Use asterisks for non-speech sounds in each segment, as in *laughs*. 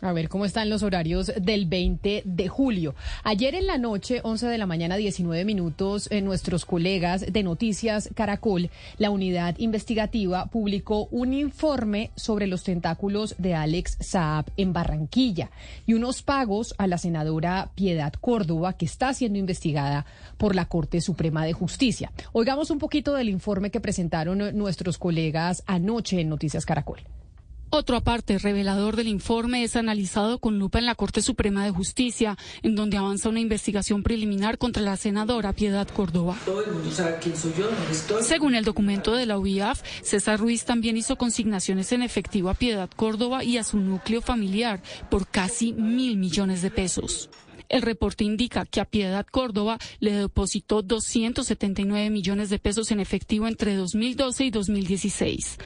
A ver cómo están los horarios del 20 de julio. Ayer en la noche, 11 de la mañana, 19 minutos, eh, nuestros colegas de Noticias Caracol, la unidad investigativa, publicó un informe sobre los tentáculos de Alex Saab en Barranquilla y unos pagos a la senadora Piedad Córdoba, que está siendo investigada por la Corte Suprema de Justicia. Oigamos un poquito del informe que presentaron nuestros colegas anoche en Noticias Caracol. Otro aparte revelador del informe es analizado con lupa en la Corte Suprema de Justicia, en donde avanza una investigación preliminar contra la senadora Piedad Córdoba. Según el documento de la UIAF, César Ruiz también hizo consignaciones en efectivo a Piedad Córdoba y a su núcleo familiar por casi mil millones de pesos. El reporte indica que a Piedad Córdoba le depositó 279 millones de pesos en efectivo entre 2012 y 2016.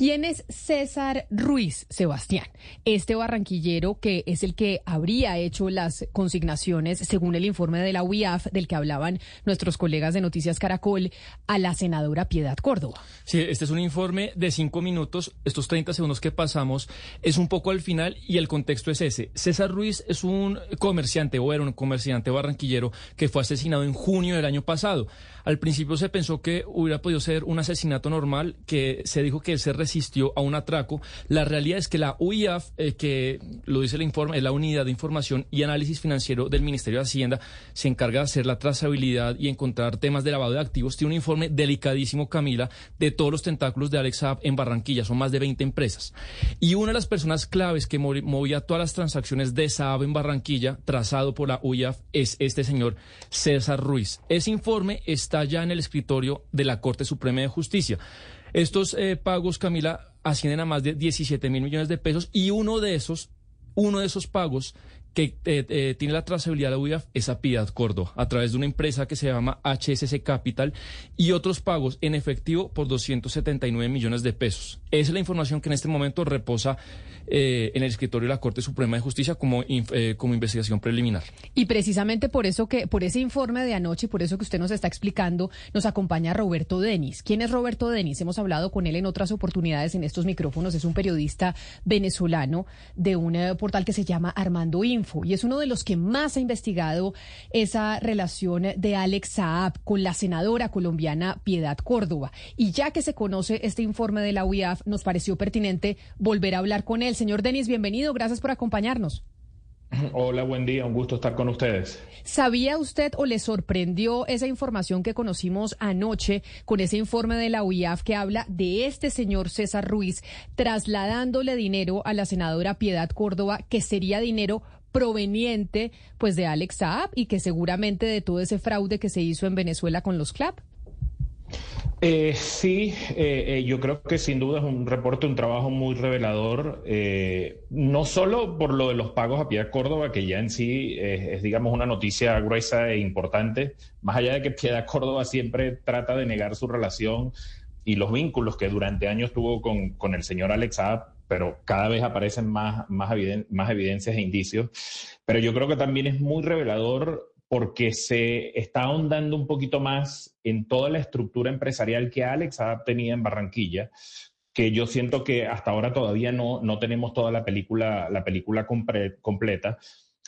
¿Quién es César Ruiz, Sebastián? Este barranquillero que es el que habría hecho las consignaciones, según el informe de la UIAF del que hablaban nuestros colegas de Noticias Caracol, a la senadora Piedad Córdoba. Sí, este es un informe de cinco minutos. Estos 30 segundos que pasamos es un poco al final y el contexto es ese. César Ruiz es un comerciante o era un comerciante barranquillero que fue asesinado en junio del año pasado. Al principio se pensó que hubiera podido ser un asesinato normal, que se dijo que él se resistió a un atraco. La realidad es que la UIAF, eh, que lo dice el informe, es la Unidad de Información y Análisis Financiero del Ministerio de Hacienda, se encarga de hacer la trazabilidad y encontrar temas de lavado de activos. Tiene un informe delicadísimo, Camila, de todos los tentáculos de Alex Saab en Barranquilla. Son más de 20 empresas. Y una de las personas claves que movía todas las transacciones de Saab en Barranquilla, trazado por la UIAF, es este señor César Ruiz. Ese informe está ya en el escritorio de la Corte Suprema de Justicia. Estos eh, pagos, Camila, ascienden a más de 17 mil millones de pesos y uno de esos, uno de esos pagos que eh, eh, tiene la trazabilidad de la UIAF es a Piedad Córdoba, a través de una empresa que se llama HSC Capital y otros pagos en efectivo por 279 millones de pesos. Esa es la información que en este momento reposa eh, en el escritorio de la Corte Suprema de Justicia como, como investigación preliminar. Y precisamente por eso que, por ese informe de anoche, por eso que usted nos está explicando, nos acompaña Roberto Denis. ¿Quién es Roberto Denis? Hemos hablado con él en otras oportunidades en estos micrófonos. Es un periodista venezolano de un portal que se llama Armando Info y es uno de los que más ha investigado esa relación de Alex Saab con la senadora colombiana Piedad Córdoba. Y ya que se conoce este informe de la UIAF, nos pareció pertinente volver a hablar con él. Señor Denis, bienvenido, gracias por acompañarnos. Hola, buen día, un gusto estar con ustedes. ¿Sabía usted o le sorprendió esa información que conocimos anoche con ese informe de la UIAF que habla de este señor César Ruiz trasladándole dinero a la senadora Piedad Córdoba, que sería dinero proveniente pues de Alex Saab y que seguramente de todo ese fraude que se hizo en Venezuela con los CLAP? Eh, sí, eh, eh, yo creo que sin duda es un reporte, un trabajo muy revelador, no solo por lo de los pagos a Piedad Córdoba, que ya en sí es, digamos, una noticia gruesa e importante, más allá de que Piedad Córdoba siempre trata de negar su relación y los vínculos que durante años tuvo con, con el señor Alex Saab, pero cada vez aparecen más, más, más evidencias e indicios. Pero yo creo que también es muy revelador porque se está ahondando un poquito más en toda la estructura empresarial que Alex ha tenido en Barranquilla, que yo siento que hasta ahora todavía no, no tenemos toda la película, la película completa,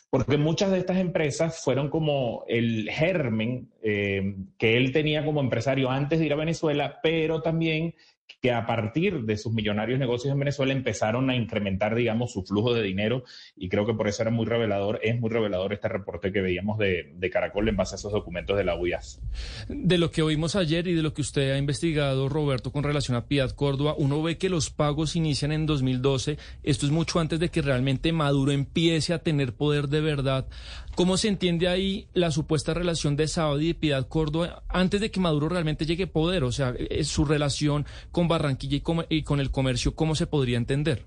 porque muchas de estas empresas fueron como el germen eh, que él tenía como empresario antes de ir a Venezuela, pero también que a partir de sus millonarios negocios en Venezuela empezaron a incrementar, digamos, su flujo de dinero y creo que por eso era muy revelador, es muy revelador este reporte que veíamos de, Caracol en base a esos documentos de la UIAS. De lo que oímos ayer y de lo que usted ha investigado, Roberto, con relación a Piedad Córdoba, uno ve que los pagos inician en 2012, esto es mucho antes de que realmente Maduro empiece a tener poder de verdad. ¿Cómo se entiende ahí la supuesta relación de Saudi y Piedad Córdoba antes de que Maduro realmente llegue poder? O sea, su relación con Barranquilla y con, el comercio, ¿cómo se podría entender?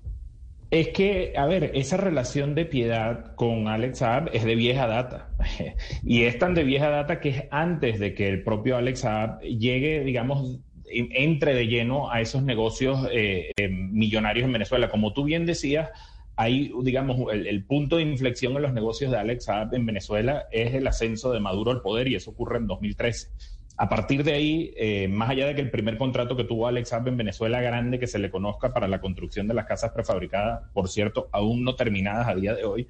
Es que, a ver, esa relación de piedad con Alex Saab es de vieja data. *laughs* y es tan de vieja data que es antes de que el propio Alex Saab llegue, digamos, entre de lleno a esos negocios eh, eh, millonarios en Venezuela. Como tú bien decías, hay, digamos, el, punto de inflexión en los negocios de Alex Saab en Venezuela es el ascenso de Maduro al poder y eso ocurre en 2013. A partir de ahí, eh, más allá de que el primer contrato que tuvo Alex Saab en Venezuela grande que se le conozca para la construcción de las casas prefabricadas, por cierto, aún no terminadas a día de hoy,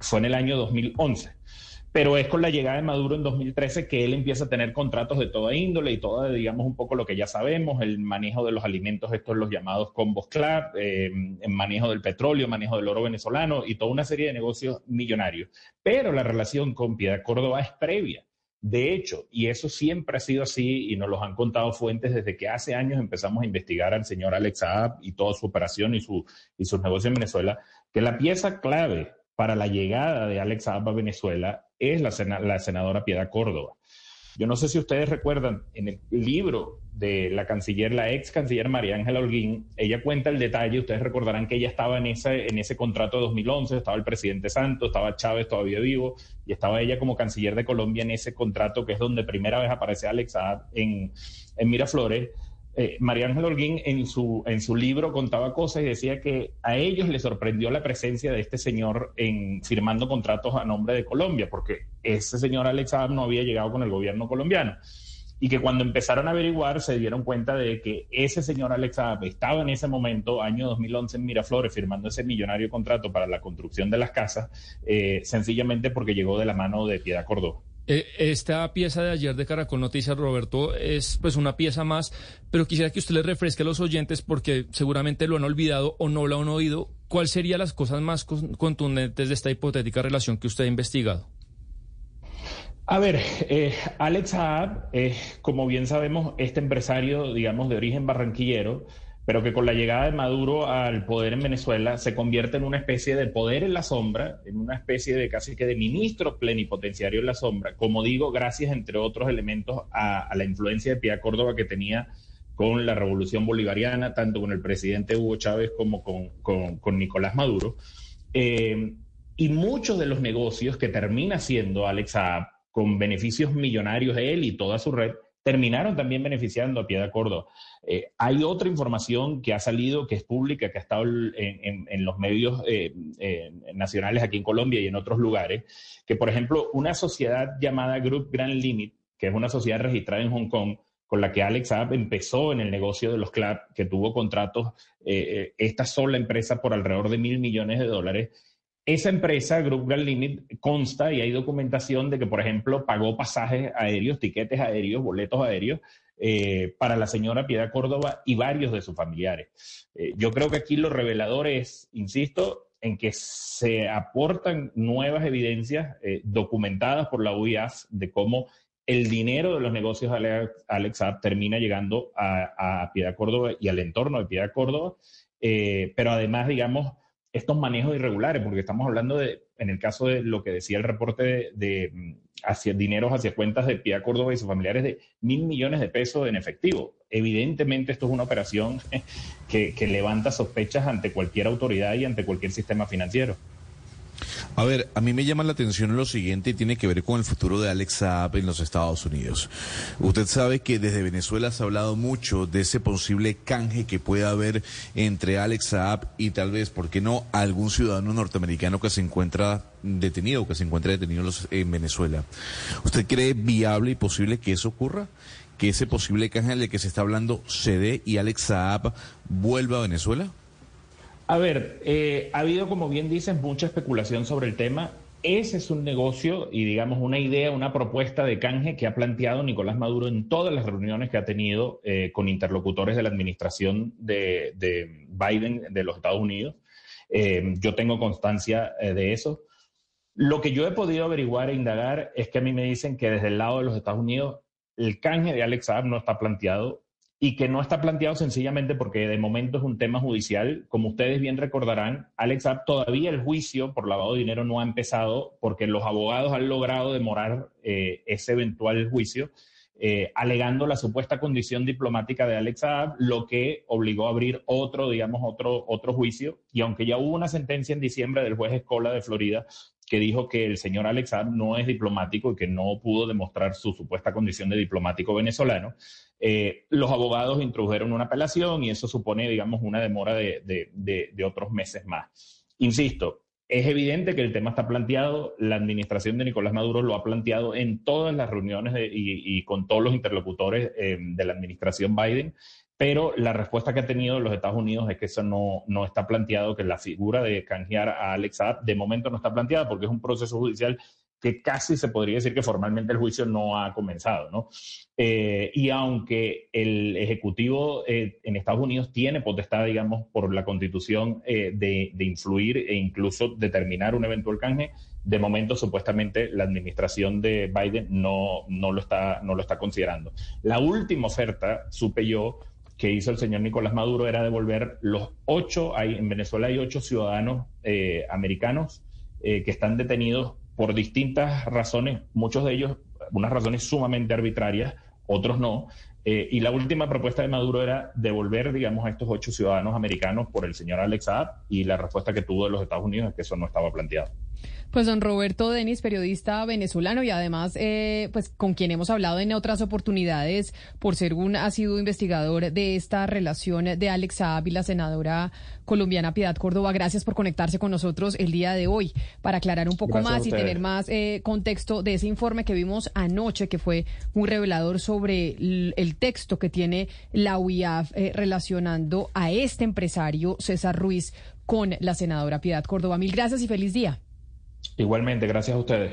fue en el año 2011 pero es con la llegada de Maduro en 2013 que él empieza a tener contratos de toda índole y toda, digamos, un poco lo que ya sabemos, el manejo de los alimentos, estos los llamados combos club, eh, el manejo del petróleo, manejo del oro venezolano y toda una serie de negocios millonarios. Pero la relación con Piedad Córdoba es previa. De hecho, y eso siempre ha sido así y nos lo han contado fuentes desde que hace años empezamos a investigar al señor Alex Saab y toda su operación y, su, y sus negocios en Venezuela, que la pieza clave para la llegada de Alex Saab a Venezuela es la, senadora Piedad Córdoba. Yo no sé si ustedes recuerdan, en el libro de la canciller, la ex canciller María Ángela Holguín, ella cuenta el detalle, ustedes recordarán que ella estaba en ese, en ese contrato de 2011, estaba el presidente Santos, estaba Chávez todavía vivo, y estaba ella como canciller de Colombia en ese contrato, que es donde primera vez aparece Alex Saab en, en Miraflores, eh, María Ángel Holguín en su, en su libro contaba cosas y decía que a ellos les sorprendió la presencia de este señor en firmando contratos a nombre de Colombia, porque ese señor Alex Saab no había llegado con el gobierno colombiano. Y que cuando empezaron a averiguar se dieron cuenta de que ese señor Alex Saab estaba en ese momento, año 2011, en Miraflores, firmando ese millonario contrato para la construcción de las casas, eh, sencillamente porque llegó de la mano de Piedad Córdoba. Eh, esta pieza de ayer de Caracol Noticias, Roberto, es pues una pieza más, pero quisiera que usted le refresque a los oyentes porque seguramente lo han olvidado o no lo han oído. ¿Cuáles serían las cosas más contundentes de esta hipotética relación que usted ha investigado? A ver, eh, Alex Saab es, como bien sabemos, este empresario, digamos, de origen barranquillero, pero que con la llegada de Maduro al poder en Venezuela se convierte en una especie de poder en la sombra, en una especie de casi que de ministro plenipotenciario en la sombra, como digo, gracias, entre otros elementos, a, la influencia de Pía Córdoba que tenía con la revolución bolivariana, tanto con el presidente Hugo Chávez como con, Nicolás Maduro. Eh, y muchos de los negocios que termina haciendo Alex con beneficios millonarios de él y toda su red, terminaron también beneficiando a Piedad Córdoba. Eh, hay otra información que ha salido, que es pública, que ha estado en, los medios eh, eh, nacionales aquí en Colombia y en otros lugares, que por ejemplo una sociedad llamada Group Grand Limit, que es una sociedad registrada en Hong Kong, con la que Alex Saab empezó en el negocio de los clubs, que tuvo contratos, esta sola empresa por alrededor de mil millones de dólares, esa empresa, Group Grand Limit, consta y hay documentación de que, por ejemplo, pagó pasajes aéreos, tiquetes aéreos, boletos aéreos eh, para la señora Piedad Córdoba y varios de sus familiares. Eh, yo creo que aquí lo revelador es, insisto, en que se aportan nuevas evidencias eh, documentadas por la UIAF de cómo el dinero de los negocios de Alex termina llegando a, a, Piedad Córdoba y al entorno de Piedad Córdoba, pero además, digamos, estos manejos irregulares, porque estamos hablando de, en el caso de lo que decía el reporte de, mm, hacia dineros hacia cuentas de Pia Córdoba y sus familiares de mil millones de pesos en efectivo. Evidentemente esto es una operación *laughs* que, que levanta sospechas ante cualquier autoridad y ante cualquier sistema financiero. A ver, a mí me llama la atención lo siguiente y tiene que ver con el futuro de Alex Saab en los Estados Unidos. Usted sabe que desde Venezuela se ha hablado mucho de ese posible canje que pueda haber entre Alex Saab y tal vez, ¿por qué no?, algún ciudadano norteamericano que se encuentra detenido, que se encuentra detenido en Venezuela. ¿Usted cree viable y posible que eso ocurra? ¿Que ese posible canje del que se está hablando se dé y Alex Saab vuelva a Venezuela? A ver, eh, ha habido, como bien dices, mucha especulación sobre el tema. Ese es un negocio y, digamos, una idea, una propuesta de canje que ha planteado Nicolás Maduro en todas las reuniones que ha tenido eh, con interlocutores de la administración de, Biden de los Estados Unidos. Eh, yo tengo constancia de eso. Lo que yo he podido averiguar e indagar es que a mí me dicen que desde el lado de los Estados Unidos el canje de Alex Saab no está planteado y que no está planteado sencillamente porque de momento es un tema judicial. Como ustedes bien recordarán, Alex todavía el juicio por lavado de dinero no ha empezado porque los abogados han logrado demorar eh, ese eventual juicio, eh, alegando la supuesta condición diplomática de Alex lo que obligó a abrir otro, digamos, otro, otro juicio. Y aunque ya hubo una sentencia en diciembre del juez Escola de Florida que dijo que el señor Alex no es diplomático y que no pudo demostrar su supuesta condición de diplomático venezolano, eh, los abogados introdujeron una apelación y eso supone, digamos, una demora de, otros meses más. Insisto, Es evidente que el tema está planteado, la administración de Nicolás Maduro lo ha planteado en todas las reuniones y, con todos los interlocutores eh, de la administración Biden, pero la respuesta que ha tenido los Estados Unidos es que eso no, no está planteado, que la figura de canjear a Alex Saab de momento no está planteada porque es un proceso judicial que casi se podría decir que formalmente el juicio no ha comenzado, ¿no? Eh, y aunque el Ejecutivo eh, en Estados Unidos tiene potestad, digamos, por la Constitución eh, de, de, influir e incluso determinar un eventual canje, de momento supuestamente la administración de Biden no, no, lo, está, no lo está considerando. La última oferta, supe yo, que hizo el señor Nicolás Maduro era devolver los ocho, hay, en Venezuela hay ocho ciudadanos americanos que están detenidos por distintas razones, muchos de ellos, unas razones sumamente arbitrarias, otros no. Eh, y la última propuesta de Maduro era devolver, digamos, a estos ocho ciudadanos americanos por el señor Alex Saab, y la respuesta que tuvo de los Estados Unidos es que eso no estaba planteado. Pues don Roberto Denis, periodista venezolano y además, eh, pues con quien hemos hablado en otras oportunidades por ser un ha sido investigador de esta relación de Alex Saab y la senadora colombiana Piedad Córdoba. Gracias por conectarse con nosotros el día de hoy para aclarar un poco más y tener más eh, contexto de ese informe que vimos anoche, que fue muy revelador sobre el, texto que tiene la UIAF eh, relacionando a este empresario César Ruiz con la senadora Piedad Córdoba. Mil gracias y feliz día. Igualmente, gracias a ustedes.